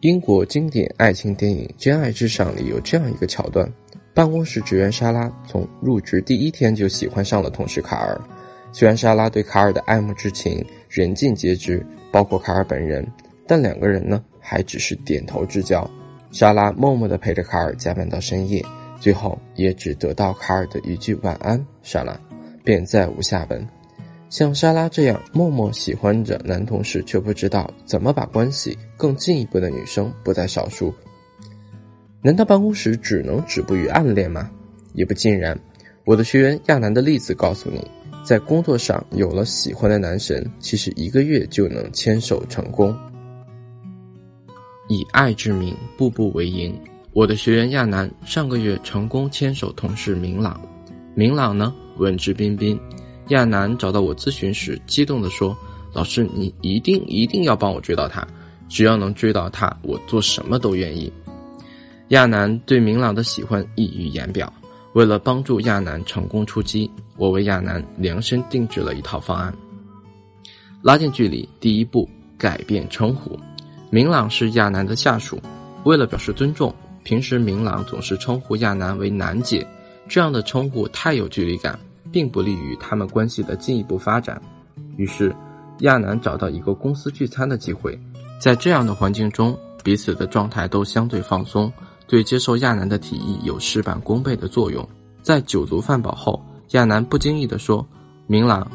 英国经典爱情电影《真爱至上》里有这样一个桥段：办公室职员莎拉从入职第一天就喜欢上了同事卡尔。虽然莎拉对卡尔的爱慕之情人尽皆知，包括卡尔本人，但两个人呢还只是点头之交。莎拉默默地陪着卡尔加班到深夜，最后也只得到卡尔的一句“晚安，莎拉”，便再无下文。像莎拉这样默默喜欢着男同事却不知道怎么把关系更进一步的女生不在少数。难道办公室只能止步于暗恋吗？也不尽然。我的学员亚楠的例子告诉你，在工作上有了喜欢的男神，其实一个月就能牵手成功。以爱之名，步步为营。我的学员亚楠上个月成功牵手同事明朗，明朗呢文质彬彬。亚楠找到我咨询时，激动地说：“老师，你一定一定要帮我追到他，只要能追到他，我做什么都愿意。”亚楠对明朗的喜欢溢于言表。为了帮助亚楠成功出击，我为亚楠量身定制了一套方案。拉近距离，第一步改变称呼。明朗是亚楠的下属，为了表示尊重，平时明朗总是称呼亚楠为“楠姐”，这样的称呼太有距离感。并不利于他们关系的进一步发展。于是，亚楠找到一个公司聚餐的机会，在这样的环境中，彼此的状态都相对放松，对接受亚楠的提议有事半功倍的作用。在酒足饭饱后，亚楠不经意地说：“明朗，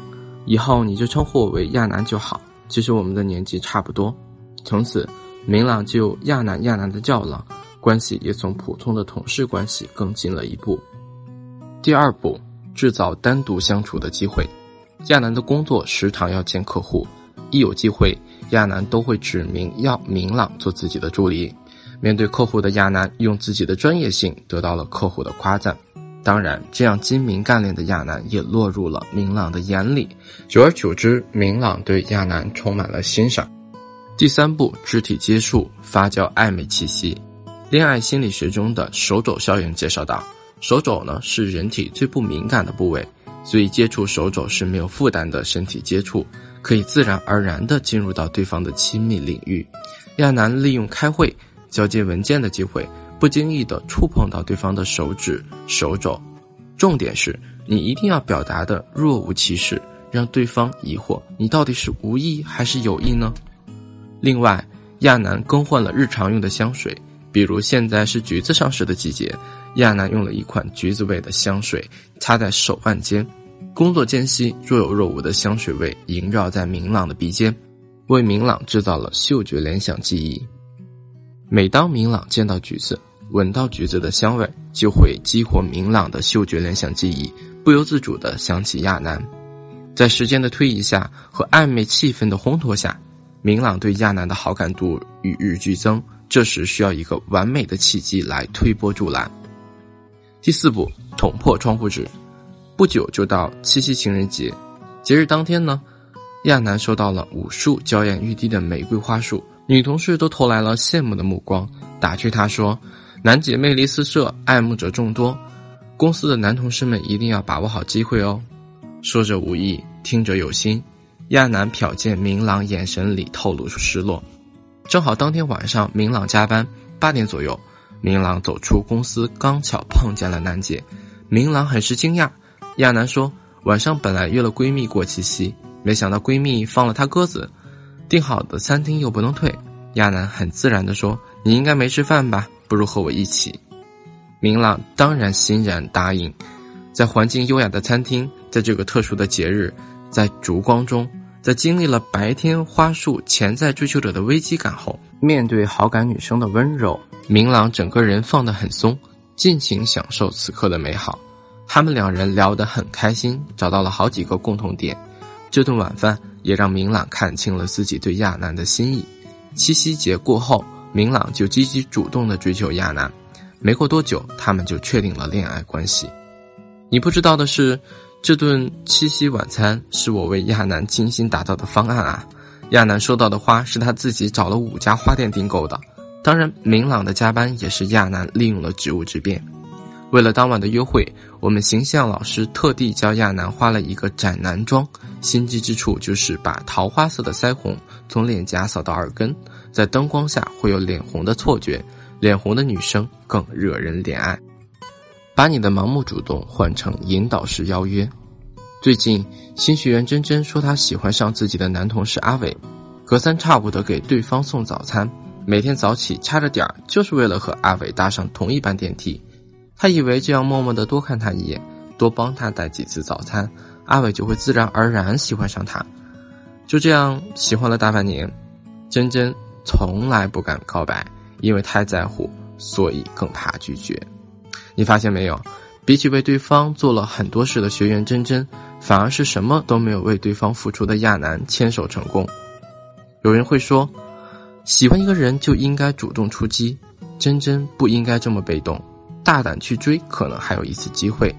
以后你就称呼我为亚楠就好。其实我们的年纪差不多。”从此，明朗就亚楠亚楠的叫了，关系也从普通的同事关系更近了一步。第二步。制造单独相处的机会。亚楠的工作时常要见客户，一有机会，亚楠都会指明要明朗做自己的助理。面对客户的亚楠，用自己的专业性得到了客户的夸赞。当然，这样精明干练的亚楠也落入了明朗的眼里。久而久之，明朗对亚楠充满了欣赏。第三步，肢体接触，发酵暧昧气息。恋爱心理学中的手肘效应介绍到。手肘呢是人体最不敏感的部位，所以接触手肘是没有负担的身体接触，可以自然而然地进入到对方的亲密领域。亚楠利用开会、交接文件的机会，不经意地触碰到对方的手指、手肘。重点是你一定要表达的若无其事，让对方疑惑你到底是无意还是有意呢？另外，亚楠更换了日常用的香水，比如现在是橘子上市的季节。亚楠用了一款橘子味的香水，擦在手腕间。工作间隙，若有若无的香水味萦绕在明朗的鼻尖，为明朗制造了嗅觉联想记忆。每当明朗见到橘子，闻到橘子的香味，就会激活明朗的嗅觉联想记忆，不由自主地想起亚楠。在时间的推移下和暧昧气氛的烘托下，明朗对亚楠的好感度与日俱增。这时需要一个完美的契机来推波助澜。第四步，捅破窗户纸。不久就到七夕情人节，节日当天呢，亚楠收到了无数娇艳欲滴的玫瑰花束，女同事都投来了羡慕的目光，打趣他说：“楠姐魅力四射，爱慕者众多，公司的男同事们一定要把握好机会哦。”说者无意，听者有心。亚楠瞟见明朗眼神里透露出失落。正好当天晚上，明朗加班，八点左右。明朗走出公司，刚巧碰见了楠姐。明朗很是惊讶。亚楠说：“晚上本来约了闺蜜过七夕，没想到闺蜜放了她鸽子，订好的餐厅又不能退。”亚楠很自然地说：“你应该没吃饭吧？不如和我一起。”明朗当然欣然答应。在环境优雅的餐厅，在这个特殊的节日，在烛光中，在经历了白天花束潜在追求者的危机感后，面对好感女生的温柔。明朗整个人放得很松，尽情享受此刻的美好。他们两人聊得很开心，找到了好几个共同点。这顿晚饭也让明朗看清了自己对亚楠的心意。七夕节过后，明朗就积极主动地追求亚楠。没过多久，他们就确定了恋爱关系。你不知道的是，这顿七夕晚餐是我为亚楠精心打造的方案啊！亚楠收到的花是他自己找了五家花店订购的。当然，明朗的加班也是亚楠利用了职务之便。为了当晚的约会，我们形象老师特地教亚楠化了一个斩男妆，心机之处就是把桃花色的腮红从脸颊扫到耳根，在灯光下会有脸红的错觉，脸红的女生更惹人怜爱。把你的盲目主动换成引导式邀约。最近新学员珍珍说她喜欢上自己的男同事阿伟，隔三差五的给对方送早餐，每天早起掐着点儿就是为了和阿伟搭上同一班电梯。她以为这样默默的多看他一眼，多帮他带几次早餐，阿伟就会自然而然喜欢上他。就这样喜欢了大半年，珍珍从来不敢告白，因为太在乎，所以更怕拒绝。你发现没有？比起为对方做了很多事的学员珍珍，反而是什么都没有为对方付出的亚楠牵手成功。有人会说，喜欢一个人就应该主动出击，珍珍不应该这么被动。大胆去追，可能还有一次机会。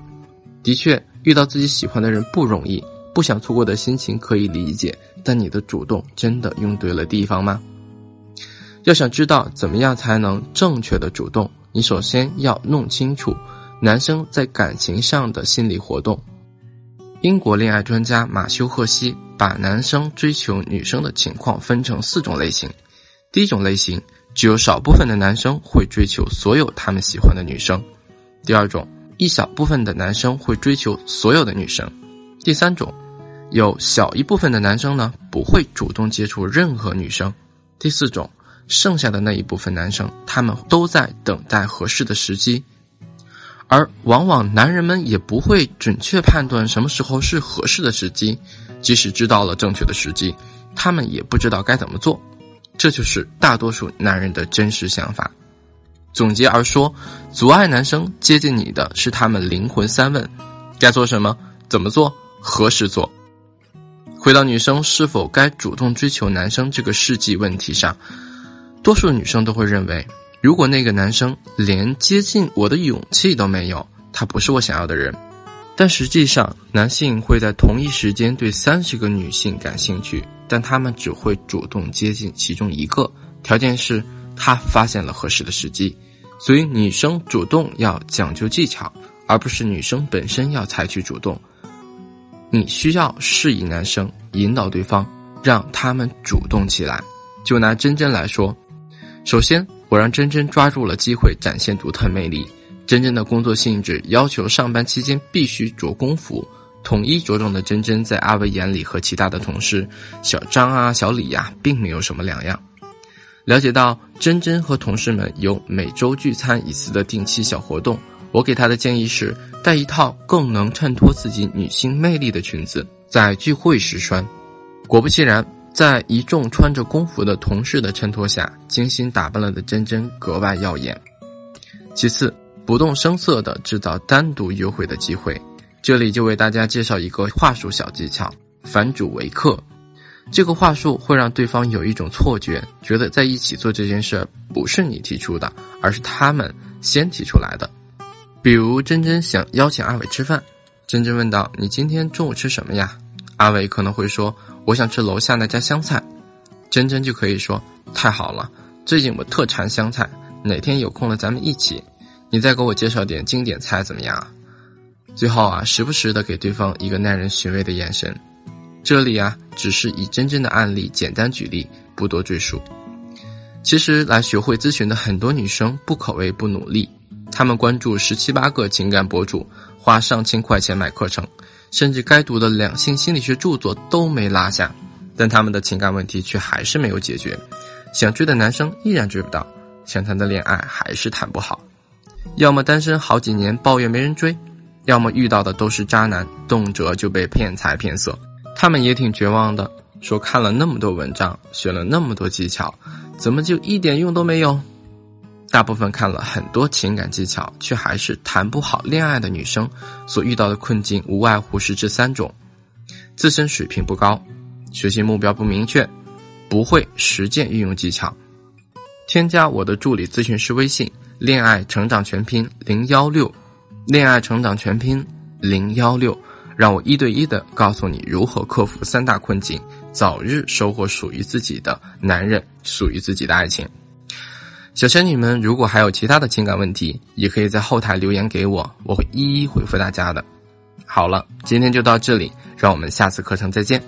的确，遇到自己喜欢的人不容易，不想错过的心情可以理解。但你的主动真的用对了地方吗？要想知道怎么样才能正确的主动，你首先要弄清楚男生在感情上的心理活动。英国恋爱专家马修·赫西把男生追求女生的情况分成四种类型。第一种类型。只有少部分的男生会追求所有他们喜欢的女生。第二种，一小部分的男生会追求所有的女生。第三种，有小一部分的男生呢不会主动接触任何女生。第四种，剩下的那一部分男生，他们都在等待合适的时机，而往往男人们也不会准确判断什么时候是合适的时机，即使知道了正确的时机，他们也不知道该怎么做。这就是大多数男人的真实想法。总结而说，阻碍男生接近你的是他们灵魂三问：该做什么、怎么做、何时做。回到女生是否该主动追求男生这个世纪问题上，多数女生都会认为，如果那个男生连接近我的勇气都没有，他不是我想要的人。但实际上，男性会在同一时间对三十个女性感兴趣。但他们只会主动接近其中一个，条件是他发现了合适的时机。所以女生主动要讲究技巧，而不是女生本身要采取主动。你需要示意男生引导对方，让他们主动起来。就拿真真来说，首先我让真真抓住了机会，展现独特魅力。真真的工作性质要求上班期间必须着工服。统一着装的珍珍，在阿伟眼里和其他的同事小张啊、小李呀，并没有什么两样。了解到珍珍和同事们有每周聚餐一次的定期小活动，我给她的建议是带一套更能衬托自己女性魅力的裙子，在聚会时穿。果不其然，在一众穿着工服的同事的衬托下，精心打扮了的珍珍格外耀眼。其次，不动声色地制造单独约会的机会。这里就为大家介绍一个话术小技巧：反主为客。这个话术会让对方有一种错觉，觉得在一起做这件事不是你提出的，而是他们先提出来的。比如珍珍想邀请阿伟吃饭，珍珍问道：“你今天中午吃什么呀？”阿伟可能会说：“我想吃楼下那家香菜。”珍珍就可以说：“太好了，最近我特馋香菜，哪天有空了咱们一起，你再给我介绍点经典菜怎么样？”最后啊，时不时的给对方一个耐人寻味的眼神。这里啊，只是以真正的案例简单举例，不多赘述。其实来学会咨询的很多女生不可谓不努力，她们关注十七八个情感博主，花上千块钱买课程，甚至该读的两性心理学著作都没落下，但他们的情感问题却还是没有解决。想追的男生依然追不到，想谈的恋爱还是谈不好，要么单身好几年抱怨没人追。要么遇到的都是渣男，动辄就被骗财骗色，他们也挺绝望的，说看了那么多文章，学了那么多技巧，怎么就一点用都没有？大部分看了很多情感技巧，却还是谈不好恋爱的女生，所遇到的困境无外乎是这三种：自身水平不高，学习目标不明确，不会实践运用技巧。添加我的助理咨询师微信：恋爱成长全拼零幺六。恋爱成长全拼零幺六，让我一对一的告诉你如何克服三大困境，早日收获属于自己的男人，属于自己的爱情。小仙女们，如果还有其他的情感问题，也可以在后台留言给我，我会一一回复大家的。好了，今天就到这里，让我们下次课程再见。